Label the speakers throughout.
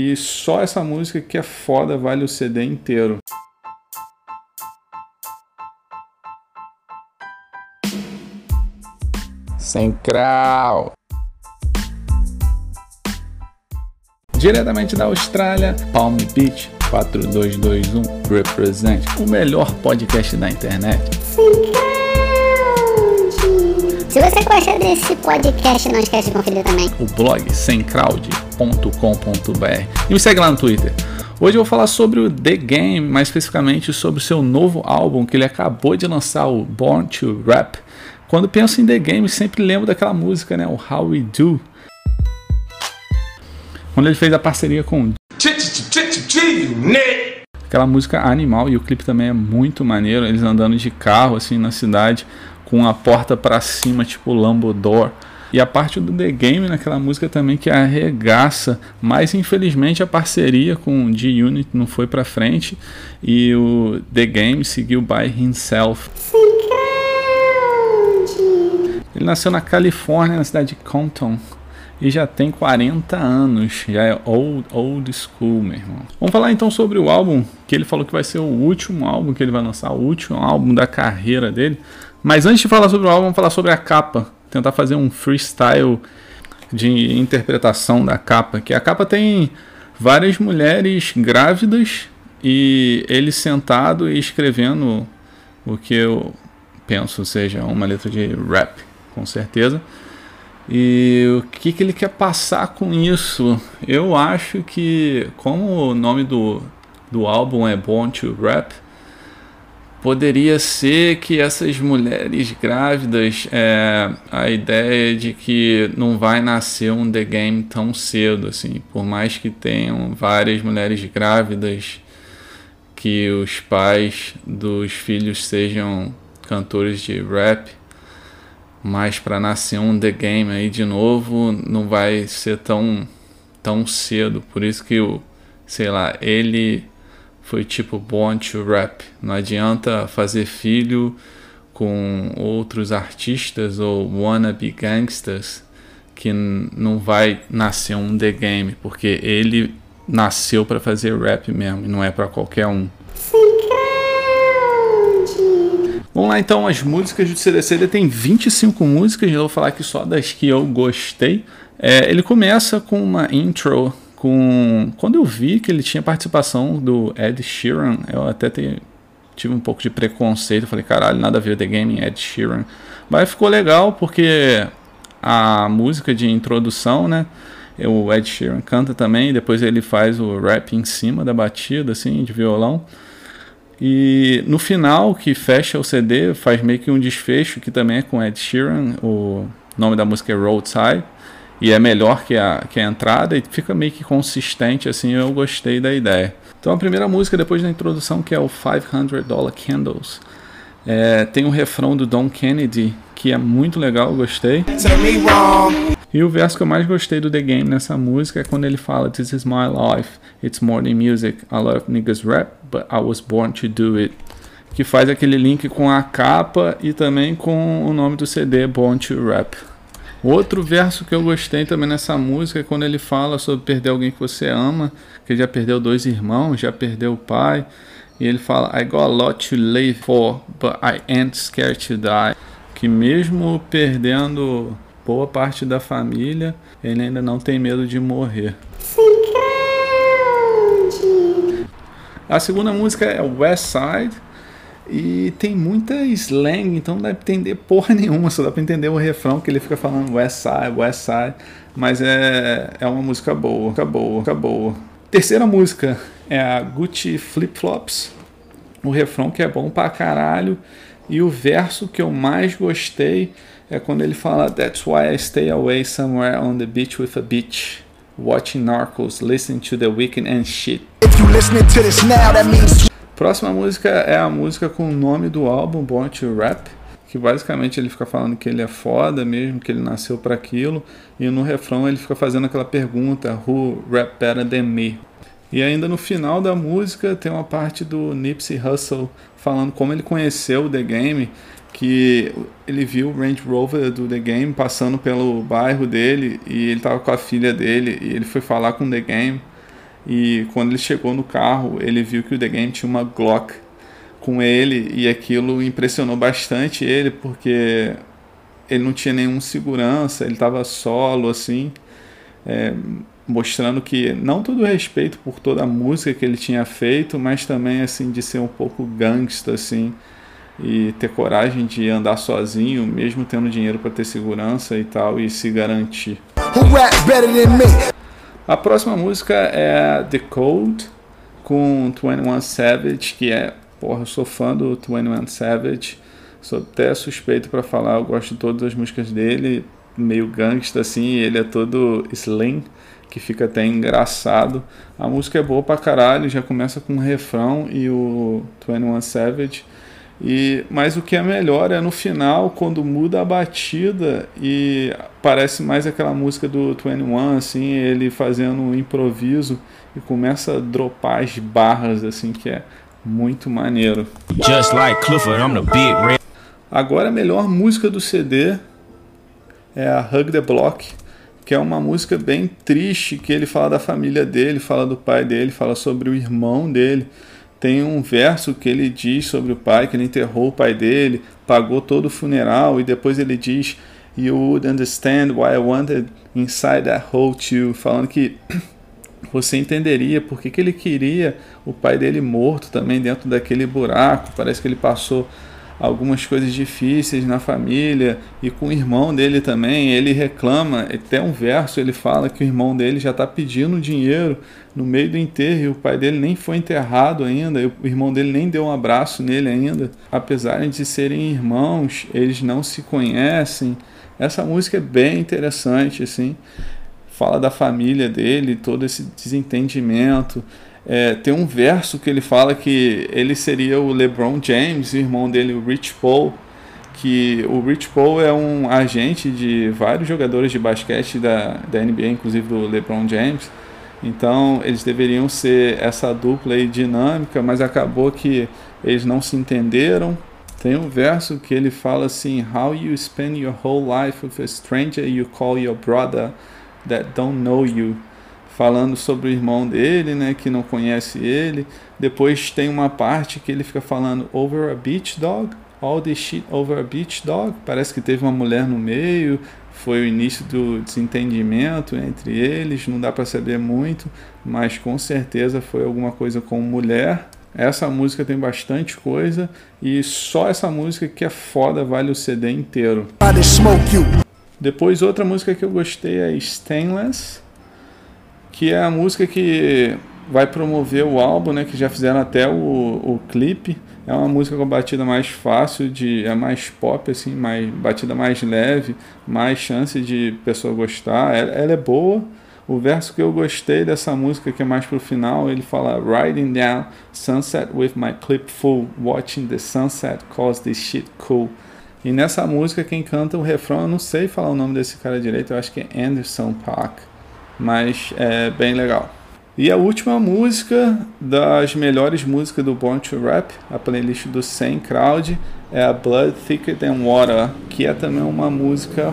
Speaker 1: E só essa música que é foda vale o CD inteiro.
Speaker 2: Sem crau.
Speaker 1: Diretamente da Austrália, Palm Beach 4221 Represent, o melhor podcast da internet.
Speaker 3: Se você gosta desse podcast, não esquece de conferir também.
Speaker 1: O blog semcrowd.com.br e me segue lá no Twitter. Hoje eu vou falar sobre o The Game, mais especificamente sobre o seu novo álbum que ele acabou de lançar, o Born to Rap. Quando penso em The Game, sempre lembro daquela música, né, o How We Do. Quando ele fez a parceria com Aquela música animal e o clipe também é muito maneiro, eles andando de carro assim na cidade com a porta para cima, tipo Lambodor. E a parte do The Game naquela música também que arregaça, mas infelizmente a parceria com G-Unit não foi para frente e o The Game seguiu by himself. Ele nasceu na Califórnia, na cidade de Compton, e já tem 40 anos, já é old, old school, meu irmão. Vamos falar então sobre o álbum, que ele falou que vai ser o último álbum que ele vai lançar, o último álbum da carreira dele. Mas antes de falar sobre o álbum, vamos falar sobre a capa. Tentar fazer um freestyle de interpretação da capa. Que a capa tem várias mulheres grávidas e ele sentado e escrevendo o que eu penso seja uma letra de rap, com certeza. E o que, que ele quer passar com isso? Eu acho que, como o nome do, do álbum é Born to Rap, poderia ser que essas mulheres grávidas, é, a ideia de que não vai nascer um The Game tão cedo, assim, por mais que tenham várias mulheres grávidas, que os pais dos filhos sejam cantores de rap, mas para nascer um The Game aí de novo não vai ser tão tão cedo, por isso que o sei lá, ele foi tipo born to rap. Não adianta fazer filho com outros artistas ou wannabe gangsters que não vai nascer um The Game, porque ele nasceu para fazer rap mesmo, e não é para qualquer um. Vamos lá então, as músicas do CDC ele tem 25 músicas, eu vou falar aqui só das que eu gostei. É, ele começa com uma intro com quando eu vi que ele tinha participação do Ed Sheeran, eu até te, tive um pouco de preconceito, falei, caralho, nada a ver The Game Ed Sheeran. Mas ficou legal porque a música de introdução, né? O Ed Sheeran canta também, depois ele faz o rap em cima da batida, assim, de violão. E no final, que fecha o CD, faz meio que um desfecho, que também é com Ed Sheeran. O nome da música é Roadside e é melhor que a, que a entrada e fica meio que consistente assim, eu gostei da ideia. Então a primeira música depois da introdução que é o 500 Dollar Candles. É, tem o refrão do Don Kennedy que é muito legal, gostei. E o verso que eu mais gostei do The Game nessa música é quando ele fala This is my life, it's more than music, I love niggas rap, but I was born to do it. Que faz aquele link com a capa e também com o nome do CD Born to Rap. Outro verso que eu gostei também nessa música é quando ele fala sobre perder alguém que você ama, que ele já perdeu dois irmãos, já perdeu o pai. E ele fala: I got a lot to live for, but I ain't scared to die. Que mesmo perdendo boa parte da família, ele ainda não tem medo de morrer. A segunda música é West Side e tem muita slang, então não dá pra entender porra nenhuma, só dá pra entender o refrão que ele fica falando West Side, West Side, mas é, é uma música boa, música boa. Terceira música é a Gucci Flip Flops, o refrão que é bom pra caralho, e o verso que eu mais gostei é quando ele fala That's why I stay away somewhere on the beach with a bitch. Watching Narcos, listening to the weekend and shit. If you listening to this now, that means Próxima música é a música com o nome do álbum, Born to Rap, que basicamente ele fica falando que ele é foda mesmo, que ele nasceu para aquilo, e no refrão ele fica fazendo aquela pergunta, Who rap better than me? E ainda no final da música tem uma parte do Nipsey Hussle falando como ele conheceu o The Game, que ele viu o Range Rover do The Game passando pelo bairro dele e ele tava com a filha dele e ele foi falar com o The Game E quando ele chegou no carro, ele viu que o The Game tinha uma Glock com ele e aquilo impressionou bastante ele porque ele não tinha nenhum segurança, ele estava solo assim, é, mostrando que não todo respeito por toda a música que ele tinha feito, mas também assim de ser um pouco gangsta assim e ter coragem de andar sozinho, mesmo tendo dinheiro para ter segurança e tal e se garantir. A próxima música é The Code com 21 Savage, que é, porra, eu sou fã do 21 Savage. Sou até suspeito para falar, eu gosto de todas as músicas dele, meio gangsta assim, ele é todo slim, que fica até engraçado. A música é boa pra caralho, já começa com um refrão e o 21 Savage e, mas o que é melhor é no final, quando muda a batida e parece mais aquela música do 21, assim, ele fazendo um improviso e começa a dropar as barras, assim, que é muito maneiro. Like Clifford, Agora a melhor música do CD é a Hug the Block, que é uma música bem triste, que ele fala da família dele, fala do pai dele, fala sobre o irmão dele tem um verso que ele diz sobre o pai, que ele enterrou o pai dele, pagou todo o funeral, e depois ele diz: You would understand why I wanted inside that hole too. Falando que você entenderia porque que ele queria o pai dele morto também dentro daquele buraco. Parece que ele passou algumas coisas difíceis na família e com o irmão dele também. Ele reclama, até um verso ele fala que o irmão dele já está pedindo dinheiro no meio do enterro e o pai dele nem foi enterrado ainda, o irmão dele nem deu um abraço nele ainda. Apesar de serem irmãos, eles não se conhecem. Essa música é bem interessante, assim. Fala da família dele, todo esse desentendimento. É, tem um verso que ele fala que ele seria o LeBron James, irmão dele, o Rich Paul, que o Rich Paul é um agente de vários jogadores de basquete da, da NBA, inclusive do LeBron James. Então eles deveriam ser essa dupla aí dinâmica, mas acabou que eles não se entenderam. Tem um verso que ele fala assim: How you spend your whole life with a stranger you call your brother that don't know you falando sobre o irmão dele, né, que não conhece ele. Depois tem uma parte que ele fica falando over a beach dog, all this shit over a beach dog. Parece que teve uma mulher no meio, foi o início do desentendimento entre eles, não dá para saber muito, mas com certeza foi alguma coisa com mulher. Essa música tem bastante coisa e só essa música que é foda vale o CD inteiro. Depois outra música que eu gostei é Stainless que é a música que vai promover o álbum, né? Que já fizeram até o, o clipe. É uma música com batida mais fácil, de, é mais pop, assim, mais, batida mais leve, mais chance de pessoa gostar. Ela, ela é boa. O verso que eu gostei dessa música, que é mais pro final, ele fala Riding down sunset with my clip full, watching the sunset cause this shit cool. E nessa música, quem canta o refrão, eu não sei falar o nome desse cara direito, eu acho que é Anderson Park mas é bem legal. E a última música das melhores músicas do Born to Rap, a playlist do 100 Crowd, é a Blood Thicker Than Water, que é também uma música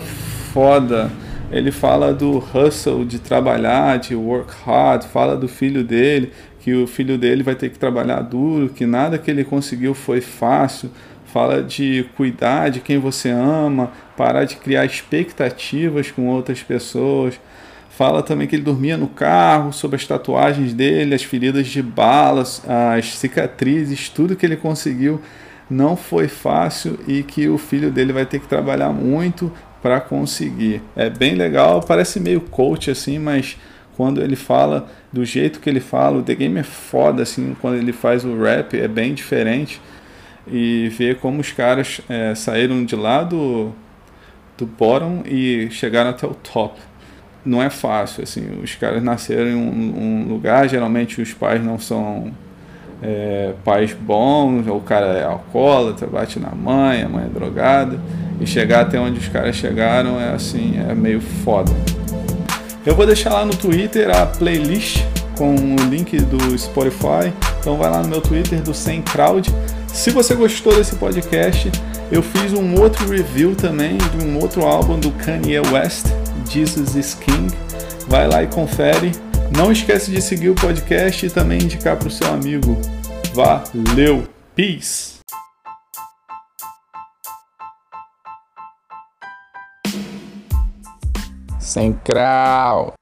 Speaker 1: foda. Ele fala do hustle, de trabalhar, de work hard, fala do filho dele, que o filho dele vai ter que trabalhar duro, que nada que ele conseguiu foi fácil. Fala de cuidar de quem você ama, parar de criar expectativas com outras pessoas Fala também que ele dormia no carro, sobre as tatuagens dele, as feridas de balas, as cicatrizes, tudo que ele conseguiu. Não foi fácil e que o filho dele vai ter que trabalhar muito para conseguir. É bem legal, parece meio coach assim, mas quando ele fala do jeito que ele fala, o The Game é foda assim, quando ele faz o rap é bem diferente. E ver como os caras é, saíram de lá do, do bottom e chegaram até o top não é fácil. Assim, os caras nasceram em um, um lugar, geralmente os pais não são é, pais bons, ou o cara é alcoólatra, bate na mãe, a mãe é drogada, e chegar até onde os caras chegaram é assim, é meio foda. Eu vou deixar lá no Twitter a playlist com o link do Spotify, então vai lá no meu Twitter do Sem Crowd. Se você gostou desse podcast, eu fiz um outro review também de um outro álbum do Kanye West, Jesus is King. Vai lá e confere. Não esquece de seguir o podcast e também indicar para o seu amigo. Valeu! Peace!
Speaker 2: Crau.